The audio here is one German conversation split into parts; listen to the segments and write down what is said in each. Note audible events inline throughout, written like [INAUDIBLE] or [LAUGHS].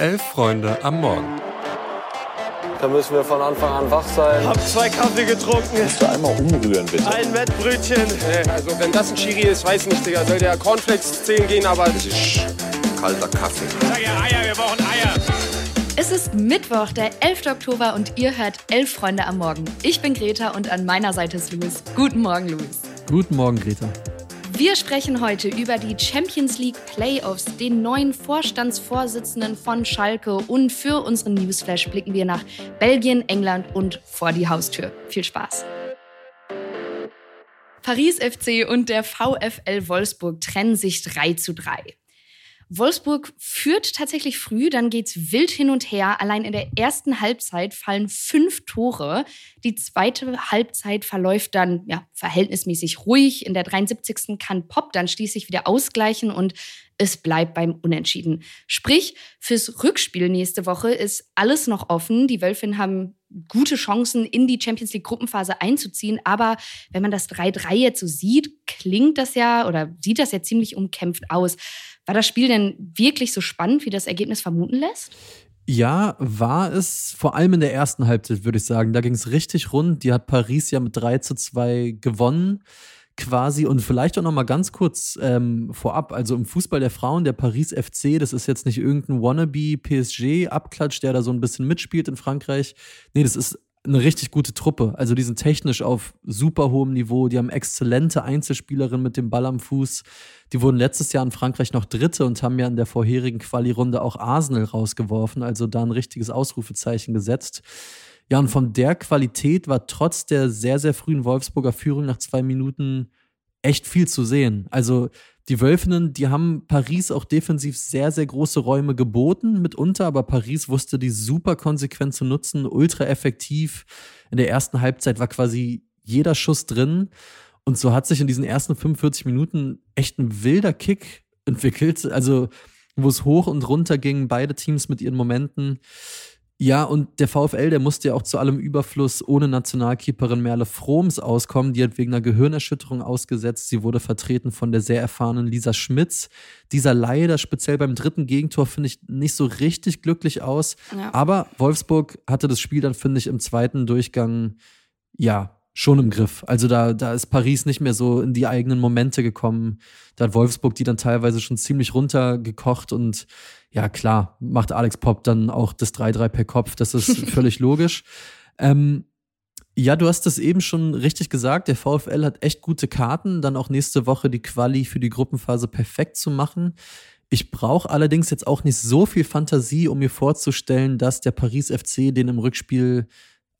Elf Freunde am Morgen. Da müssen wir von Anfang an wach sein. Hab zwei Kaffee getrunken. Kannst du einmal umrühren, bitte? Ein Wettbrötchen. Nee, also wenn das ein Chiri ist, weiß nicht, Digga. Soll der Cornflakes zählen gehen, aber... Das ist kalter Kaffee. Sag ja Eier, wir brauchen Eier. Es ist Mittwoch, der 11. Oktober und ihr hört Elf Freunde am Morgen. Ich bin Greta und an meiner Seite ist Luis. Guten Morgen, Luis. Guten Morgen, Greta. Wir sprechen heute über die Champions League Playoffs, den neuen Vorstandsvorsitzenden von Schalke und für unseren Newsflash blicken wir nach Belgien, England und vor die Haustür. Viel Spaß. Paris FC und der VfL Wolfsburg trennen sich 3 zu 3. Wolfsburg führt tatsächlich früh, dann geht's wild hin und her. Allein in der ersten Halbzeit fallen fünf Tore. Die zweite Halbzeit verläuft dann ja, verhältnismäßig ruhig. In der 73. kann Pop dann schließlich wieder ausgleichen und es bleibt beim Unentschieden. Sprich, fürs Rückspiel nächste Woche ist alles noch offen. Die Wölfinnen haben gute Chancen, in die Champions League Gruppenphase einzuziehen. Aber wenn man das 3-3 jetzt so sieht, klingt das ja oder sieht das ja ziemlich umkämpft aus. War das Spiel denn wirklich so spannend, wie das Ergebnis vermuten lässt? Ja, war es vor allem in der ersten Halbzeit, würde ich sagen. Da ging es richtig rund. Die hat Paris ja mit 3 zu 2 gewonnen quasi und vielleicht auch noch mal ganz kurz ähm, vorab, also im Fußball der Frauen, der Paris FC, das ist jetzt nicht irgendein wannabe PSG Abklatsch, der da so ein bisschen mitspielt in Frankreich. Nee, das ist eine richtig gute Truppe. Also die sind technisch auf super hohem Niveau, die haben exzellente Einzelspielerinnen mit dem Ball am Fuß. Die wurden letztes Jahr in Frankreich noch Dritte und haben ja in der vorherigen Quali-Runde auch Arsenal rausgeworfen, also da ein richtiges Ausrufezeichen gesetzt. Ja, und von der Qualität war trotz der sehr, sehr frühen Wolfsburger Führung nach zwei Minuten echt viel zu sehen. Also die Wölfinnen, die haben Paris auch defensiv sehr, sehr große Räume geboten mitunter, aber Paris wusste die super konsequent zu nutzen, ultra effektiv. In der ersten Halbzeit war quasi jeder Schuss drin. Und so hat sich in diesen ersten 45 Minuten echt ein wilder Kick entwickelt. Also, wo es hoch und runter ging, beide Teams mit ihren Momenten. Ja, und der VfL, der musste ja auch zu allem Überfluss ohne Nationalkeeperin Merle Froms auskommen. Die hat wegen einer Gehirnerschütterung ausgesetzt. Sie wurde vertreten von der sehr erfahrenen Lisa Schmitz. Dieser leider speziell beim dritten Gegentor finde ich nicht so richtig glücklich aus. Ja. Aber Wolfsburg hatte das Spiel dann, finde ich, im zweiten Durchgang, ja, schon im Griff. Also da, da ist Paris nicht mehr so in die eigenen Momente gekommen. Da hat Wolfsburg die dann teilweise schon ziemlich runtergekocht und ja, klar, macht Alex Pop dann auch das 3-3 per Kopf. Das ist [LAUGHS] völlig logisch. Ähm, ja, du hast es eben schon richtig gesagt. Der VfL hat echt gute Karten, dann auch nächste Woche die Quali für die Gruppenphase perfekt zu machen. Ich brauche allerdings jetzt auch nicht so viel Fantasie, um mir vorzustellen, dass der Paris FC den im Rückspiel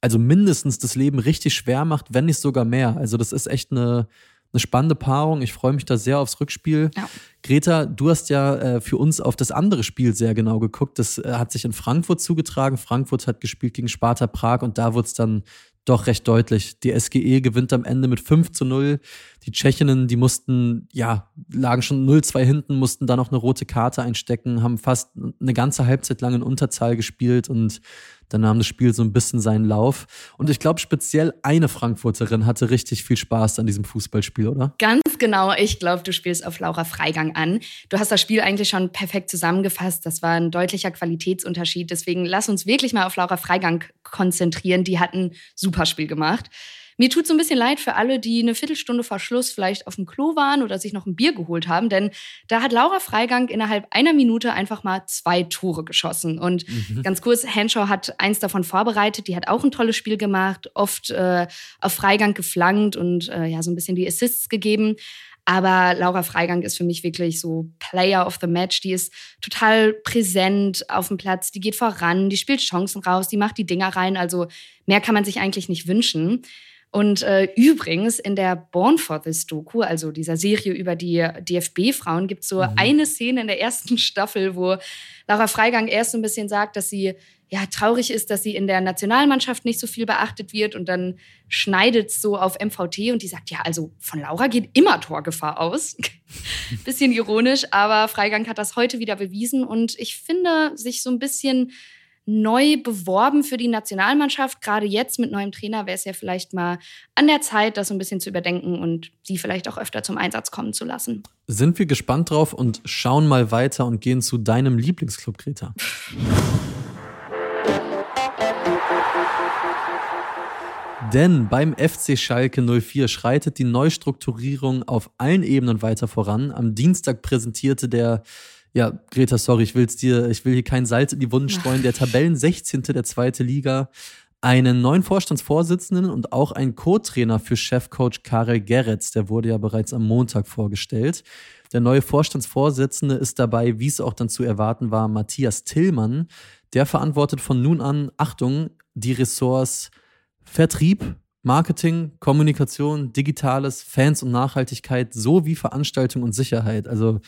also mindestens das Leben richtig schwer macht, wenn nicht sogar mehr. Also das ist echt eine, eine spannende Paarung. Ich freue mich da sehr aufs Rückspiel. Ja. Greta, du hast ja äh, für uns auf das andere Spiel sehr genau geguckt. Das äh, hat sich in Frankfurt zugetragen. Frankfurt hat gespielt gegen Sparta Prag und da wurde es dann doch recht deutlich. Die SGE gewinnt am Ende mit 5 zu 0. Die Tschechinnen, die mussten, ja, lagen schon 0-2 hinten, mussten da noch eine rote Karte einstecken, haben fast eine ganze Halbzeit lang in Unterzahl gespielt und dann nahm das Spiel so ein bisschen seinen Lauf. Und ich glaube, speziell eine Frankfurterin hatte richtig viel Spaß an diesem Fußballspiel, oder? Ganz genau. Ich glaube, du spielst auf Laura Freigang an. Du hast das Spiel eigentlich schon perfekt zusammengefasst. Das war ein deutlicher Qualitätsunterschied. Deswegen lass uns wirklich mal auf Laura Freigang konzentrieren. Die hat ein super Spiel gemacht. Mir tut so ein bisschen leid für alle, die eine Viertelstunde vor Schluss vielleicht auf dem Klo waren oder sich noch ein Bier geholt haben, denn da hat Laura Freigang innerhalb einer Minute einfach mal zwei Tore geschossen. Und mhm. ganz kurz, Henshaw hat eins davon vorbereitet, die hat auch ein tolles Spiel gemacht, oft äh, auf Freigang geflankt und äh, ja, so ein bisschen die Assists gegeben. Aber Laura Freigang ist für mich wirklich so Player of the Match. Die ist total präsent auf dem Platz, die geht voran, die spielt Chancen raus, die macht die Dinger rein. Also mehr kann man sich eigentlich nicht wünschen. Und äh, übrigens in der Born for This Doku, also dieser Serie über die DFB-Frauen, gibt es so mhm. eine Szene in der ersten Staffel, wo Laura Freigang erst so ein bisschen sagt, dass sie ja traurig ist, dass sie in der Nationalmannschaft nicht so viel beachtet wird und dann schneidet es so auf MVT und die sagt, ja, also von Laura geht immer Torgefahr aus. [LAUGHS] bisschen ironisch, aber Freigang hat das heute wieder bewiesen und ich finde sich so ein bisschen neu beworben für die Nationalmannschaft. Gerade jetzt mit neuem Trainer wäre es ja vielleicht mal an der Zeit, das ein bisschen zu überdenken und sie vielleicht auch öfter zum Einsatz kommen zu lassen. Sind wir gespannt drauf und schauen mal weiter und gehen zu deinem Lieblingsclub, Greta. Denn beim FC Schalke 04 schreitet die Neustrukturierung auf allen Ebenen weiter voran. Am Dienstag präsentierte der ja, Greta, sorry, ich will's dir, ich will hier kein Salz in die Wunden streuen. Der Tabellen 16. der zweite Liga, einen neuen Vorstandsvorsitzenden und auch einen Co-Trainer für Chefcoach Karel Geretz, der wurde ja bereits am Montag vorgestellt. Der neue Vorstandsvorsitzende ist dabei, wie es auch dann zu erwarten war, Matthias Tillmann. Der verantwortet von nun an, Achtung, die Ressorts Vertrieb, Marketing, Kommunikation, Digitales, Fans und Nachhaltigkeit sowie Veranstaltung und Sicherheit. Also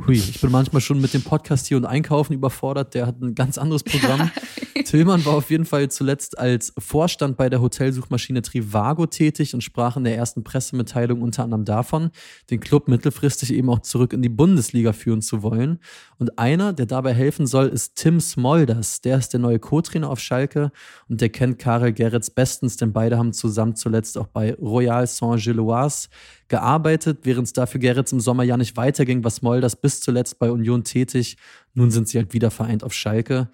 Hui, ich bin manchmal schon mit dem Podcast hier und Einkaufen überfordert. Der hat ein ganz anderes Programm. [LAUGHS] [LAUGHS] Tillmann war auf jeden Fall zuletzt als Vorstand bei der Hotelsuchmaschine Trivago tätig und sprach in der ersten Pressemitteilung unter anderem davon, den Club mittelfristig eben auch zurück in die Bundesliga führen zu wollen. Und einer, der dabei helfen soll, ist Tim Smolders. Der ist der neue Co-Trainer auf Schalke und der kennt Karel Gerrits bestens, denn beide haben zusammen zuletzt auch bei Royal Saint-Gilloise gearbeitet, während es dafür Gerrits im Sommer ja nicht weiterging, was Molders bis zuletzt bei Union tätig. Nun sind sie halt wieder vereint auf Schalke.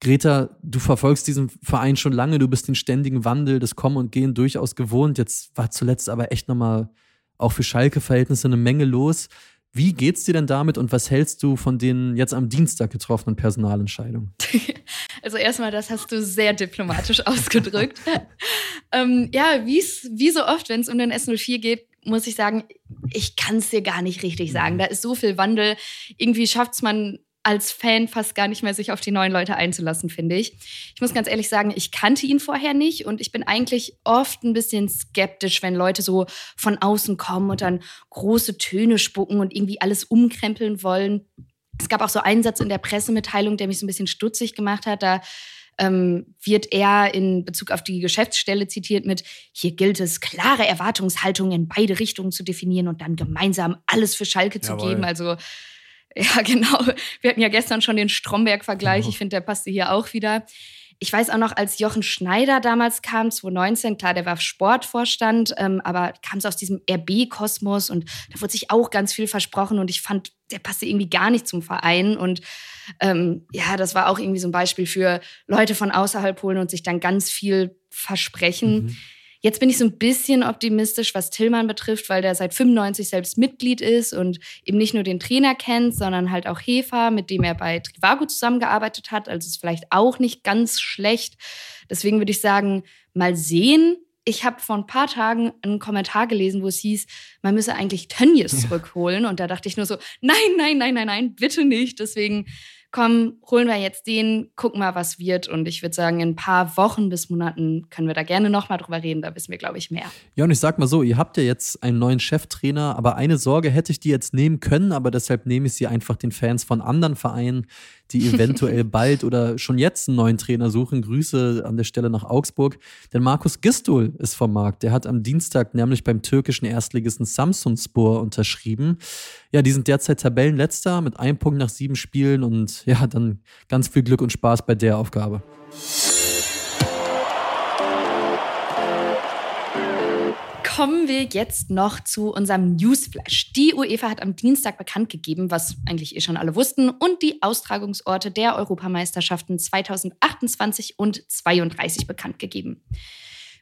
Greta, du verfolgst diesen Verein schon lange, du bist den ständigen Wandel, das Kommen und Gehen durchaus gewohnt. Jetzt war zuletzt aber echt nochmal auch für Schalke-Verhältnisse eine Menge los. Wie geht's dir denn damit und was hältst du von den jetzt am Dienstag getroffenen Personalentscheidungen? [LAUGHS] Also erstmal, das hast du sehr diplomatisch [LAUGHS] ausgedrückt. [LAUGHS] ähm, ja, wie so oft, wenn es um den S04 geht, muss ich sagen, ich kann es dir gar nicht richtig sagen. Da ist so viel Wandel. Irgendwie schafft es man als Fan fast gar nicht mehr, sich auf die neuen Leute einzulassen, finde ich. Ich muss ganz ehrlich sagen, ich kannte ihn vorher nicht und ich bin eigentlich oft ein bisschen skeptisch, wenn Leute so von außen kommen und dann große Töne spucken und irgendwie alles umkrempeln wollen. Es gab auch so einen Satz in der Pressemitteilung, der mich so ein bisschen stutzig gemacht hat. Da ähm, wird er in Bezug auf die Geschäftsstelle zitiert mit, hier gilt es, klare Erwartungshaltungen in beide Richtungen zu definieren und dann gemeinsam alles für Schalke Jawohl. zu geben. Also ja, [LAUGHS] genau. Wir hatten ja gestern schon den Stromberg-Vergleich. Genau. Ich finde, der passte hier auch wieder. Ich weiß auch noch, als Jochen Schneider damals kam, 2019, klar, der war Sportvorstand, ähm, aber kam es aus diesem RB-Kosmos und da wurde sich auch ganz viel versprochen und ich fand, der passte irgendwie gar nicht zum Verein und ähm, ja, das war auch irgendwie so ein Beispiel für Leute von außerhalb holen und sich dann ganz viel versprechen. Mhm. Jetzt bin ich so ein bisschen optimistisch, was Tillmann betrifft, weil der seit 95 selbst Mitglied ist und eben nicht nur den Trainer kennt, sondern halt auch Hefa, mit dem er bei Trivago zusammengearbeitet hat. Also ist vielleicht auch nicht ganz schlecht. Deswegen würde ich sagen, mal sehen. Ich habe vor ein paar Tagen einen Kommentar gelesen, wo es hieß, man müsse eigentlich Tönnies zurückholen. Und da dachte ich nur so, nein, nein, nein, nein, nein, bitte nicht. Deswegen komm, holen wir jetzt den, gucken mal, was wird. Und ich würde sagen, in ein paar Wochen bis Monaten können wir da gerne nochmal drüber reden. Da wissen wir, glaube ich, mehr. Ja, und ich sag mal so, ihr habt ja jetzt einen neuen Cheftrainer, aber eine Sorge hätte ich die jetzt nehmen können, aber deshalb nehme ich sie einfach den Fans von anderen Vereinen die [LAUGHS] eventuell bald oder schon jetzt einen neuen Trainer suchen. Grüße an der Stelle nach Augsburg. Denn Markus Gistol ist vom Markt. Der hat am Dienstag nämlich beim türkischen Erstligisten Samsunspor unterschrieben. Ja, die sind derzeit Tabellenletzter mit einem Punkt nach sieben Spielen und ja, dann ganz viel Glück und Spaß bei der Aufgabe. Kommen wir jetzt noch zu unserem Newsflash. Die UEFA hat am Dienstag bekannt gegeben, was eigentlich eh schon alle wussten, und die Austragungsorte der Europameisterschaften 2028 und 2032 bekannt gegeben.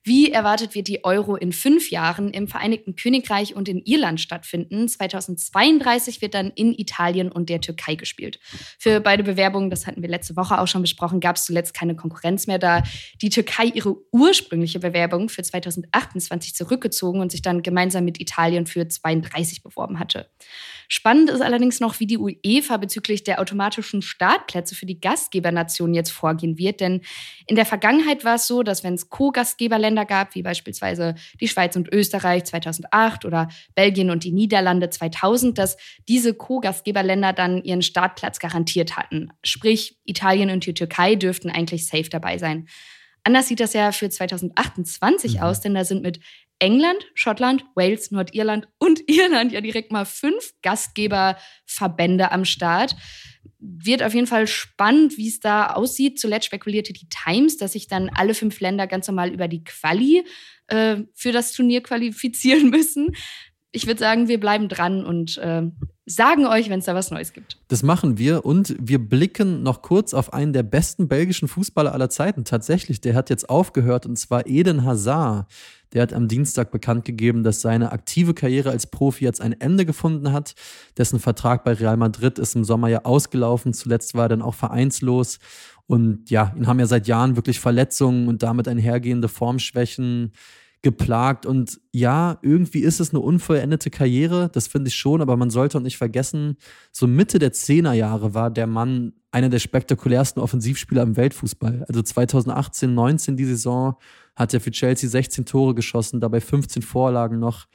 Wie erwartet wird die Euro in fünf Jahren im Vereinigten Königreich und in Irland stattfinden? 2032 wird dann in Italien und der Türkei gespielt. Für beide Bewerbungen, das hatten wir letzte Woche auch schon besprochen, gab es zuletzt keine Konkurrenz mehr, da die Türkei ihre ursprüngliche Bewerbung für 2028 zurückgezogen und sich dann gemeinsam mit Italien für 32 beworben hatte. Spannend ist allerdings noch, wie die UEFA bezüglich der automatischen Startplätze für die Gastgebernation jetzt vorgehen wird. Denn in der Vergangenheit war es so, dass wenn es Co-Gastgeberländer gab, wie beispielsweise die Schweiz und Österreich 2008 oder Belgien und die Niederlande 2000, dass diese Co-Gastgeberländer dann ihren Startplatz garantiert hatten. Sprich, Italien und die Türkei dürften eigentlich safe dabei sein. Anders sieht das ja für 2028 mhm. aus, denn da sind mit England, Schottland, Wales, Nordirland und [LAUGHS] Irland ja direkt mal fünf Gastgeberverbände am Start. Wird auf jeden Fall spannend, wie es da aussieht. Zuletzt spekulierte die Times, dass sich dann alle fünf Länder ganz normal über die Quali äh, für das Turnier qualifizieren [LAUGHS] müssen. Ich würde sagen, wir bleiben dran und äh, sagen euch, wenn es da was Neues gibt. Das machen wir und wir blicken noch kurz auf einen der besten belgischen Fußballer aller Zeiten. Tatsächlich, der hat jetzt aufgehört und zwar Eden Hazard. Der hat am Dienstag bekannt gegeben, dass seine aktive Karriere als Profi jetzt ein Ende gefunden hat. Dessen Vertrag bei Real Madrid ist im Sommer ja ausgelaufen. Zuletzt war er dann auch vereinslos. Und ja, ihn haben ja seit Jahren wirklich Verletzungen und damit einhergehende Formschwächen geplagt. Und ja, irgendwie ist es eine unvollendete Karriere, das finde ich schon, aber man sollte auch nicht vergessen, so Mitte der Zehnerjahre war der Mann einer der spektakulärsten Offensivspieler im Weltfußball. Also 2018, 19 die Saison hat er für Chelsea 16 Tore geschossen, dabei 15 Vorlagen noch.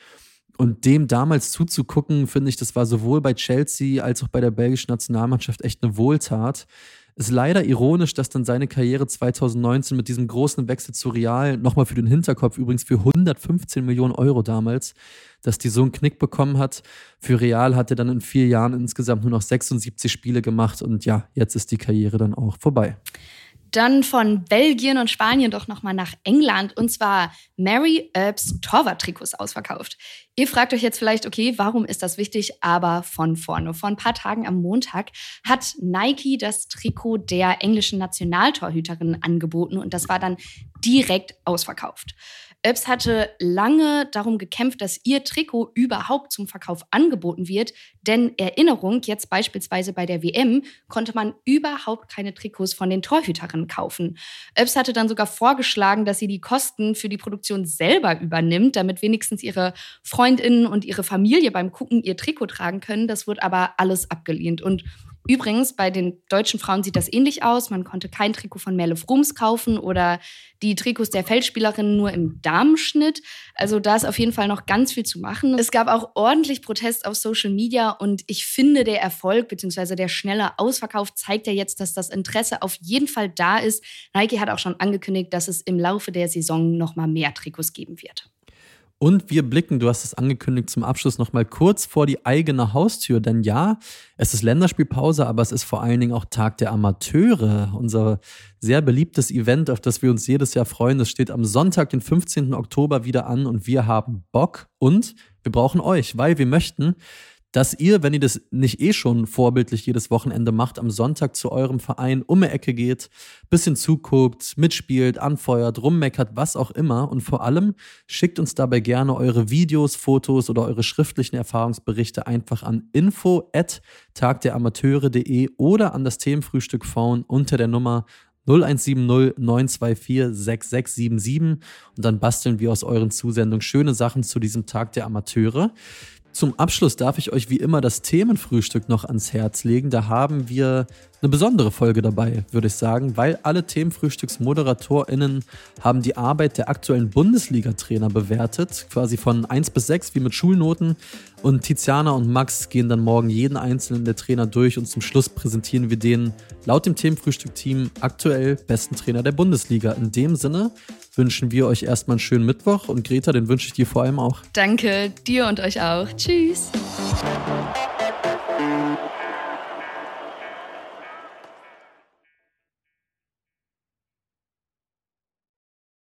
Und dem damals zuzugucken, finde ich, das war sowohl bei Chelsea als auch bei der belgischen Nationalmannschaft echt eine Wohltat. Ist leider ironisch, dass dann seine Karriere 2019 mit diesem großen Wechsel zu Real, nochmal für den Hinterkopf übrigens für 115 Millionen Euro damals, dass die so einen Knick bekommen hat. Für Real hat er dann in vier Jahren insgesamt nur noch 76 Spiele gemacht und ja, jetzt ist die Karriere dann auch vorbei dann von Belgien und Spanien doch nochmal nach England und zwar Mary Earps Torwart-Trikots ausverkauft. Ihr fragt euch jetzt vielleicht, okay, warum ist das wichtig? Aber von vorne. Vor ein paar Tagen am Montag hat Nike das Trikot der englischen Nationaltorhüterin angeboten und das war dann direkt ausverkauft. Öps hatte lange darum gekämpft, dass ihr Trikot überhaupt zum Verkauf angeboten wird. Denn Erinnerung, jetzt beispielsweise bei der WM, konnte man überhaupt keine Trikots von den Torhüterinnen kaufen. Öps hatte dann sogar vorgeschlagen, dass sie die Kosten für die Produktion selber übernimmt, damit wenigstens ihre Freundinnen und ihre Familie beim Gucken ihr Trikot tragen können. Das wurde aber alles abgelehnt. Und Übrigens, bei den deutschen Frauen sieht das ähnlich aus. Man konnte kein Trikot von Merle Frums kaufen oder die Trikots der Feldspielerinnen nur im Damenschnitt. Also da ist auf jeden Fall noch ganz viel zu machen. Es gab auch ordentlich Protest auf Social Media und ich finde, der Erfolg bzw. der schnelle Ausverkauf zeigt ja jetzt, dass das Interesse auf jeden Fall da ist. Nike hat auch schon angekündigt, dass es im Laufe der Saison noch mal mehr Trikots geben wird. Und wir blicken, du hast es angekündigt, zum Abschluss nochmal kurz vor die eigene Haustür. Denn ja, es ist Länderspielpause, aber es ist vor allen Dingen auch Tag der Amateure. Unser sehr beliebtes Event, auf das wir uns jedes Jahr freuen. Das steht am Sonntag, den 15. Oktober wieder an und wir haben Bock und wir brauchen euch, weil wir möchten, dass ihr, wenn ihr das nicht eh schon vorbildlich jedes Wochenende macht, am Sonntag zu eurem Verein um die Ecke geht, bisschen zuguckt, mitspielt, anfeuert, rummeckert, was auch immer. Und vor allem schickt uns dabei gerne eure Videos, Fotos oder eure schriftlichen Erfahrungsberichte einfach an info at tagderamateure.de oder an das Themenfrühstück Phone unter der Nummer 0170 924 6677 und dann basteln wir aus euren Zusendungen schöne Sachen zu diesem Tag der Amateure. Zum Abschluss darf ich euch wie immer das Themenfrühstück noch ans Herz legen. Da haben wir eine besondere Folge dabei, würde ich sagen, weil alle Themenfrühstücksmoderatorinnen haben die Arbeit der aktuellen Bundesliga-Trainer bewertet, quasi von 1 bis 6 wie mit Schulnoten. Und Tiziana und Max gehen dann morgen jeden einzelnen der Trainer durch und zum Schluss präsentieren wir den laut dem Themenfrühstück-Team aktuell besten Trainer der Bundesliga. In dem Sinne wünschen wir euch erstmal einen schönen Mittwoch und Greta, den wünsche ich dir vor allem auch. Danke, dir und euch auch. Tschüss.